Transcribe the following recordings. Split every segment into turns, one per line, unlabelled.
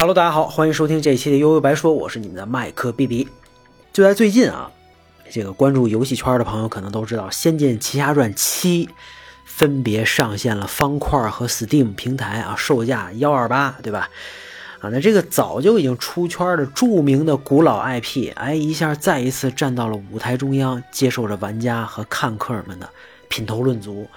Hello，大家好，欢迎收听这一期的悠悠白说，我是你们的麦克 B B。就在最近啊，这个关注游戏圈的朋友可能都知道，《仙剑奇侠传七》分别上线了方块和 Steam 平台啊，售价幺二八，对吧？啊，那这个早就已经出圈的著名的古老 IP，哎，一下再一次站到了舞台中央，接受着玩家和看客们的品头论足。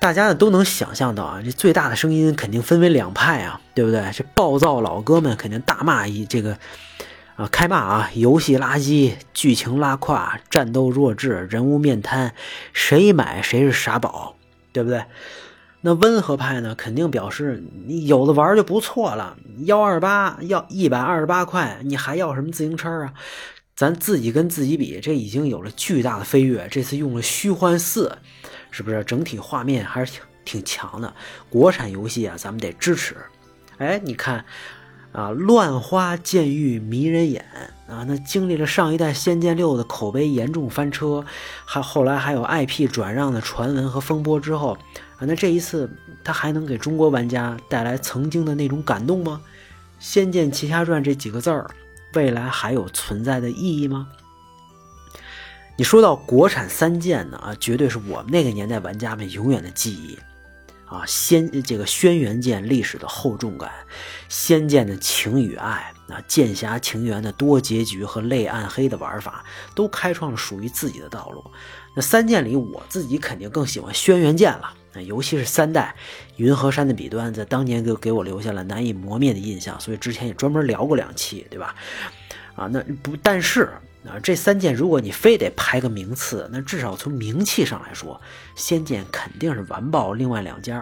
大家呢都能想象到啊，这最大的声音肯定分为两派啊，对不对？这暴躁老哥们肯定大骂一这个，啊，开骂啊，游戏垃圾，剧情拉胯，战斗弱智，人物面瘫，谁买谁是傻宝，对不对？那温和派呢，肯定表示你有的玩就不错了，幺二八要一百二十八块，你还要什么自行车啊？咱自己跟自己比，这已经有了巨大的飞跃。这次用了虚幻四。是不是整体画面还是挺挺强的？国产游戏啊，咱们得支持。哎，你看啊，乱花渐欲迷人眼啊，那经历了上一代《仙剑六》的口碑严重翻车，还后来还有 IP 转让的传闻和风波之后啊，那这一次它还能给中国玩家带来曾经的那种感动吗？《仙剑奇侠传》这几个字儿，未来还有存在的意义吗？你说到国产三剑呢啊，绝对是我们那个年代玩家们永远的记忆啊！仙这个轩辕剑历史的厚重感，仙剑的情与爱啊，剑侠情缘的多结局和泪暗黑的玩法，都开创了属于自己的道路。那三剑里，我自己肯定更喜欢轩辕剑了。那尤其是三代云和山的笔端，在当年给给我留下了难以磨灭的印象，所以之前也专门聊过两期，对吧？啊，那不，但是。啊，这三剑如果你非得排个名次，那至少从名气上来说，仙剑肯定是完爆另外两家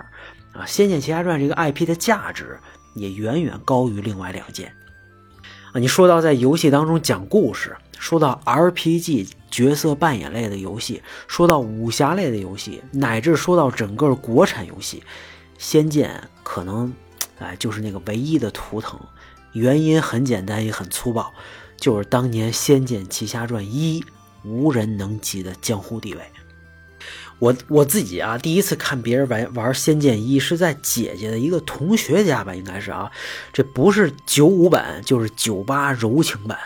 啊，《仙剑奇侠传》这个 IP 的价值也远远高于另外两件。啊，你说到在游戏当中讲故事，说到 RPG 角色扮演类的游戏，说到武侠类的游戏，乃至说到整个国产游戏，仙剑可能，哎，就是那个唯一的图腾。原因很简单，也很粗暴。就是当年《仙剑奇侠传一》无人能及的江湖地位。我我自己啊，第一次看别人玩玩《仙剑一》是在姐姐的一个同学家吧，应该是啊，这不是九五版就是九八柔情版。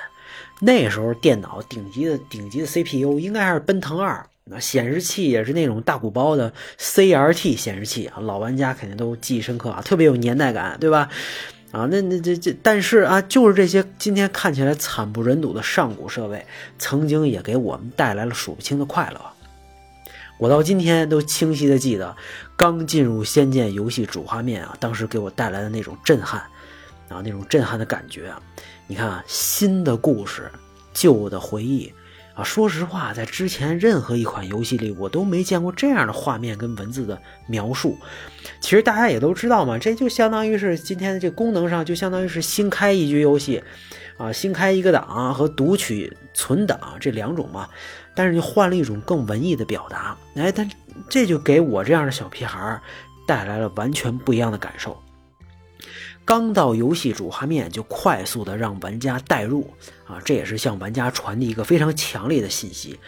那时候电脑顶级的顶级的 CPU 应该还是奔腾二，那显示器也是那种大鼓包的 CRT 显示器啊，老玩家肯定都记忆深刻啊，特别有年代感，对吧？啊，那那这这，但是啊，就是这些今天看起来惨不忍睹的上古设备，曾经也给我们带来了数不清的快乐。我到今天都清晰的记得，刚进入《仙剑》游戏主画面啊，当时给我带来的那种震撼，啊，那种震撼的感觉啊。你看啊，新的故事，旧的回忆。啊，说实话，在之前任何一款游戏里，我都没见过这样的画面跟文字的描述。其实大家也都知道嘛，这就相当于是今天的这功能上，就相当于是新开一局游戏，啊，新开一个档和读取存档这两种嘛。但是你换了一种更文艺的表达，哎，但这就给我这样的小屁孩带来了完全不一样的感受。刚到游戏主画面就快速的让玩家带入啊，这也是向玩家传递一个非常强烈的信息。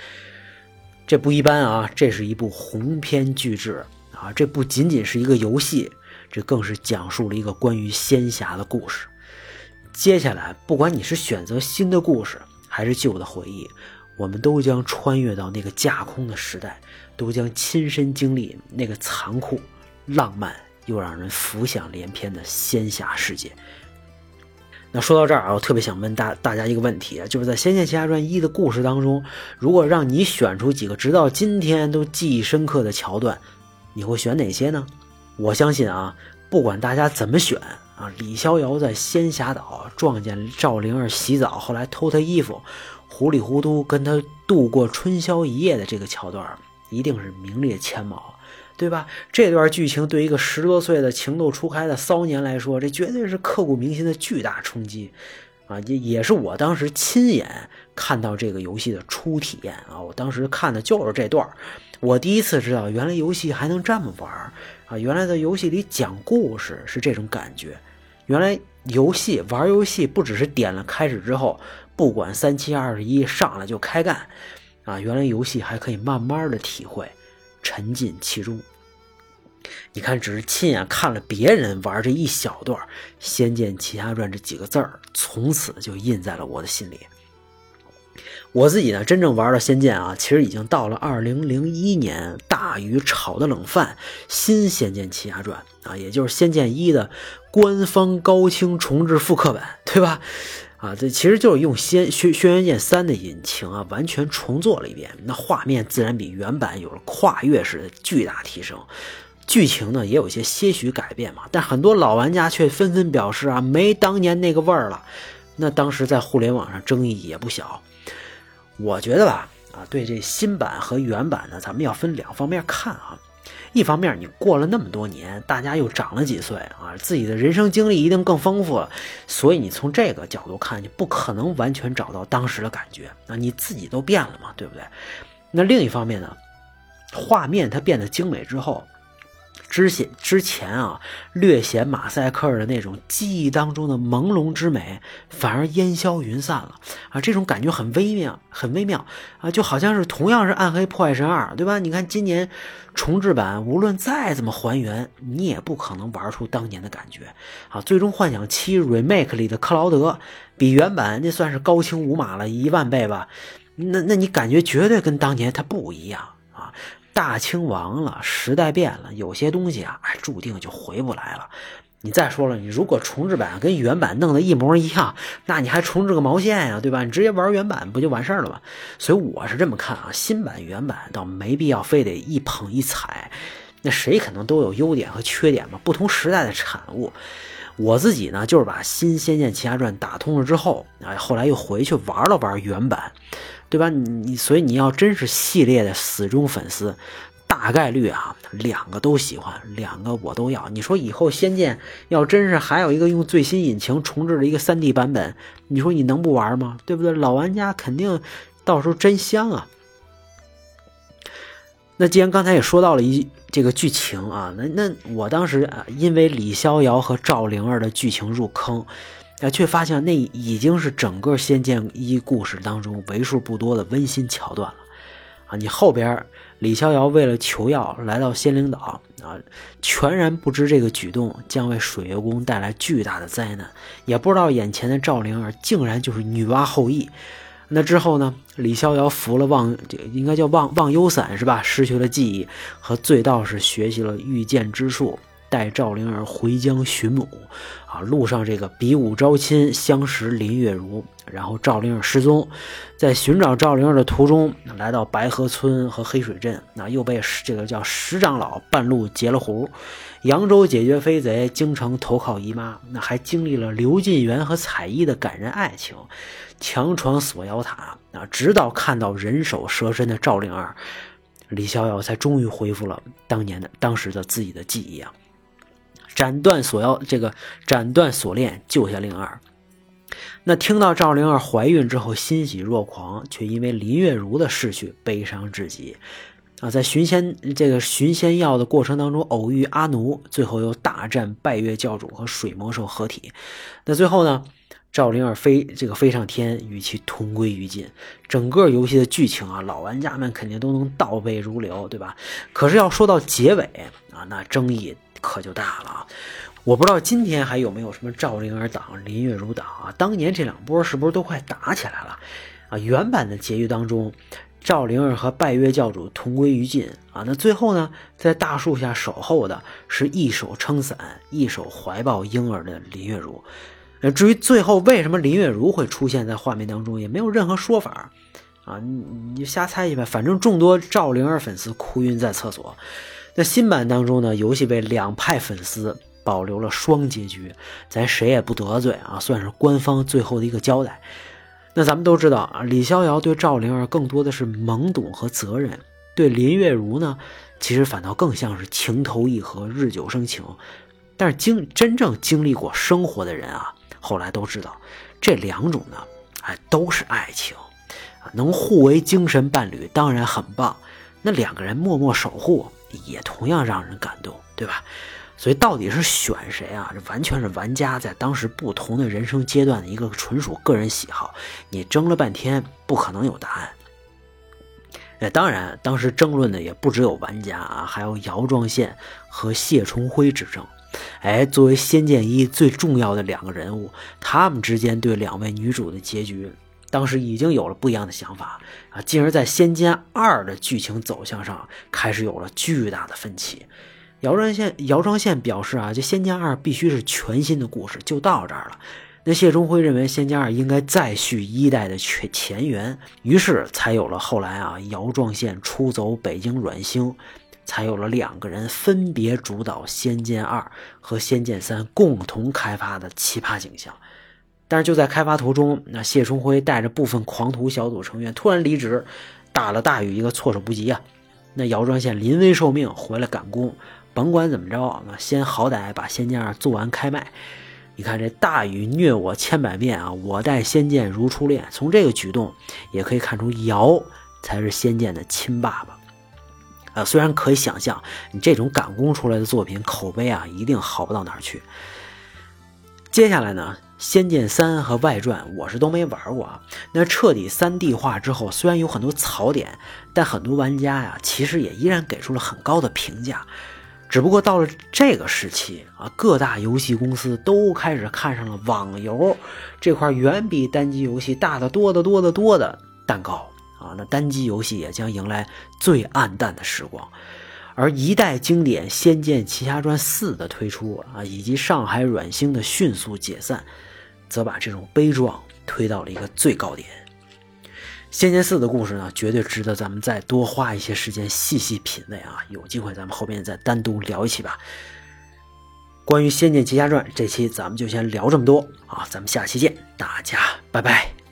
这不一般啊，这是一部鸿篇巨制啊，这不仅仅是一个游戏，这更是讲述了一个关于仙侠的故事。接下来，不管你是选择新的故事还是旧的回忆，我们都将穿越到那个架空的时代，都将亲身经历那个残酷、浪漫。又让人浮想联翩的仙侠世界。那说到这儿啊，我特别想问大大家一个问题就是在《仙剑奇侠传一》的故事当中，如果让你选出几个直到今天都记忆深刻的桥段，你会选哪些呢？我相信啊，不管大家怎么选啊，李逍遥在仙侠岛撞见赵灵儿洗澡，后来偷她衣服，糊里糊涂跟她度过春宵一夜的这个桥段，一定是名列前茅。对吧？这段剧情对一个十多岁的情窦初开的骚年来说，这绝对是刻骨铭心的巨大冲击，啊，也也是我当时亲眼看到这个游戏的初体验啊！我当时看的就是这段我第一次知道原来游戏还能这么玩啊！原来在游戏里讲故事是这种感觉，原来游戏玩游戏不只是点了开始之后，不管三七二十一上来就开干，啊，原来游戏还可以慢慢的体会。沉浸其中，你看，只是亲眼看了别人玩这一小段《仙剑奇侠传》这几个字儿，从此就印在了我的心里。我自己呢，真正玩到仙剑啊，其实已经到了二零零一年大鱼炒的冷饭新《仙剑奇侠传》啊，也就是《仙剑一》的官方高清重制复刻版，对吧？啊，这其实就是用《仙轩轩辕剑三》的引擎啊，完全重做了一遍，那画面自然比原版有了跨越式的巨大提升。剧情呢也有些些许改变嘛，但很多老玩家却纷纷表示啊，没当年那个味儿了。那当时在互联网上争议也不小。我觉得吧，啊，对这新版和原版呢，咱们要分两方面看啊。一方面，你过了那么多年，大家又长了几岁啊，自己的人生经历一定更丰富了，所以你从这个角度看，你不可能完全找到当时的感觉那，你自己都变了嘛，对不对？那另一方面呢，画面它变得精美之后。之前之前啊，略显马赛克的那种记忆当中的朦胧之美，反而烟消云散了啊！这种感觉很微妙，很微妙啊，就好像是同样是《暗黑破坏神二》，对吧？你看今年重制版，无论再怎么还原，你也不可能玩出当年的感觉啊！《最终幻想七 Remake》里的克劳德，比原版那算是高清无码了一万倍吧？那那你感觉绝对跟当年它不一样！大清亡了，时代变了，有些东西啊，注定就回不来了。你再说了，你如果重置版跟原版弄得一模一样，那你还重置个毛线呀，对吧？你直接玩原版不就完事儿了吗？所以我是这么看啊，新版原版倒没必要非得一捧一踩，那谁可能都有优点和缺点嘛，不同时代的产物。我自己呢，就是把新《仙剑奇侠传》打通了之后，啊，后来又回去玩了玩原版。对吧？你你所以你要真是系列的死忠粉丝，大概率啊，两个都喜欢，两个我都要。你说以后《仙剑》要真是还有一个用最新引擎重置的一个 3D 版本，你说你能不玩吗？对不对？老玩家肯定到时候真香啊。那既然刚才也说到了一这个剧情啊，那那我当时啊，因为李逍遥和赵灵儿的剧情入坑。啊，却发现那已经是整个《仙剑一》故事当中为数不多的温馨桥段了，啊，你后边李逍遥为了求药来到仙灵岛，啊，全然不知这个举动将为水月宫带来巨大的灾难，也不知道眼前的赵灵儿竟然就是女娲后裔。那之后呢，李逍遥服了忘，应该叫忘忘忧散是吧？失去了记忆，和醉道士学习了御剑之术。带赵灵儿回疆寻母，啊，路上这个比武招亲，相识林月如，然后赵灵儿失踪，在寻找赵灵儿的途中，来到白河村和黑水镇，那又被这个叫石长老半路截了胡，扬州解决飞贼，京城投靠姨妈，那还经历了刘进元和彩衣的感人爱情，强闯锁妖塔，啊，直到看到人手蛇身的赵灵儿，李逍遥才终于恢复了当年的当时的自己的记忆啊。斩断锁妖，这个斩断锁链，救下灵儿。那听到赵灵儿怀孕之后，欣喜若狂，却因为林月如的逝去悲伤至极。啊，在寻仙这个寻仙药的过程当中，偶遇阿奴，最后又大战拜月教主和水魔兽合体。那最后呢，赵灵儿飞这个飞上天，与其同归于尽。整个游戏的剧情啊，老玩家们肯定都能倒背如流，对吧？可是要说到结尾啊，那争议。可就大了啊！我不知道今天还有没有什么赵灵儿党、林月如党啊？当年这两波是不是都快打起来了啊？原版的结局当中，赵灵儿和拜月教主同归于尽啊。那最后呢，在大树下守候的是一手撑伞、一手怀抱婴儿的林月如。至于最后为什么林月如会出现在画面当中，也没有任何说法啊。你你瞎猜去吧。反正众多赵灵儿粉丝哭晕在厕所。那新版当中呢，游戏为两派粉丝保留了双结局，咱谁也不得罪啊，算是官方最后的一个交代。那咱们都知道啊，李逍遥对赵灵儿更多的是懵懂和责任，对林月如呢，其实反倒更像是情投意合、日久生情。但是经真正经历过生活的人啊，后来都知道这两种呢，哎，都是爱情，能互为精神伴侣当然很棒。那两个人默默守护。也同样让人感动，对吧？所以到底是选谁啊？这完全是玩家在当时不同的人生阶段的一个纯属个人喜好。你争了半天，不可能有答案。那当然，当时争论的也不只有玩家啊，还有姚壮宪和谢重辉之争。哎，作为《仙剑一》最重要的两个人物，他们之间对两位女主的结局，当时已经有了不一样的想法啊，进而，在《仙剑二》的剧情走向上开始有了巨大的分歧。姚壮宪姚壮宪表示啊，这《仙剑二》必须是全新的故事，就到这儿了。那谢钟辉认为《仙剑二》应该再续一代的前前缘，于是才有了后来啊，姚壮宪出走北京软星。才有了两个人分别主导《仙剑二》和《仙剑三》共同开发的奇葩景象。但是就在开发途中，那谢春辉带着部分狂徒小组成员突然离职，打了大禹一个措手不及啊！那姚庄宪临危受命回来赶工，甭管怎么着，那先好歹把《仙剑》做完开卖。你看这大禹虐我千百遍啊，我待仙剑如初恋。从这个举动也可以看出，姚才是仙剑的亲爸爸。啊，虽然可以想象，你这种赶工出来的作品口碑啊，一定好不到哪儿去。接下来呢，《仙剑三》和外传我是都没玩过啊。那彻底 3D 化之后，虽然有很多槽点，但很多玩家呀，其实也依然给出了很高的评价。只不过到了这个时期啊，各大游戏公司都开始看上了网游这块远比单机游戏大得多得多得多的蛋糕。啊，那单机游戏也将迎来最暗淡的时光，而一代经典《仙剑奇侠传四》的推出啊，以及上海软星的迅速解散，则把这种悲壮推到了一个最高点。《仙剑四》的故事呢，绝对值得咱们再多花一些时间细细品味啊！有机会咱们后面再单独聊一期吧。关于《仙剑奇侠传》，这期咱们就先聊这么多啊，咱们下期见，大家拜拜。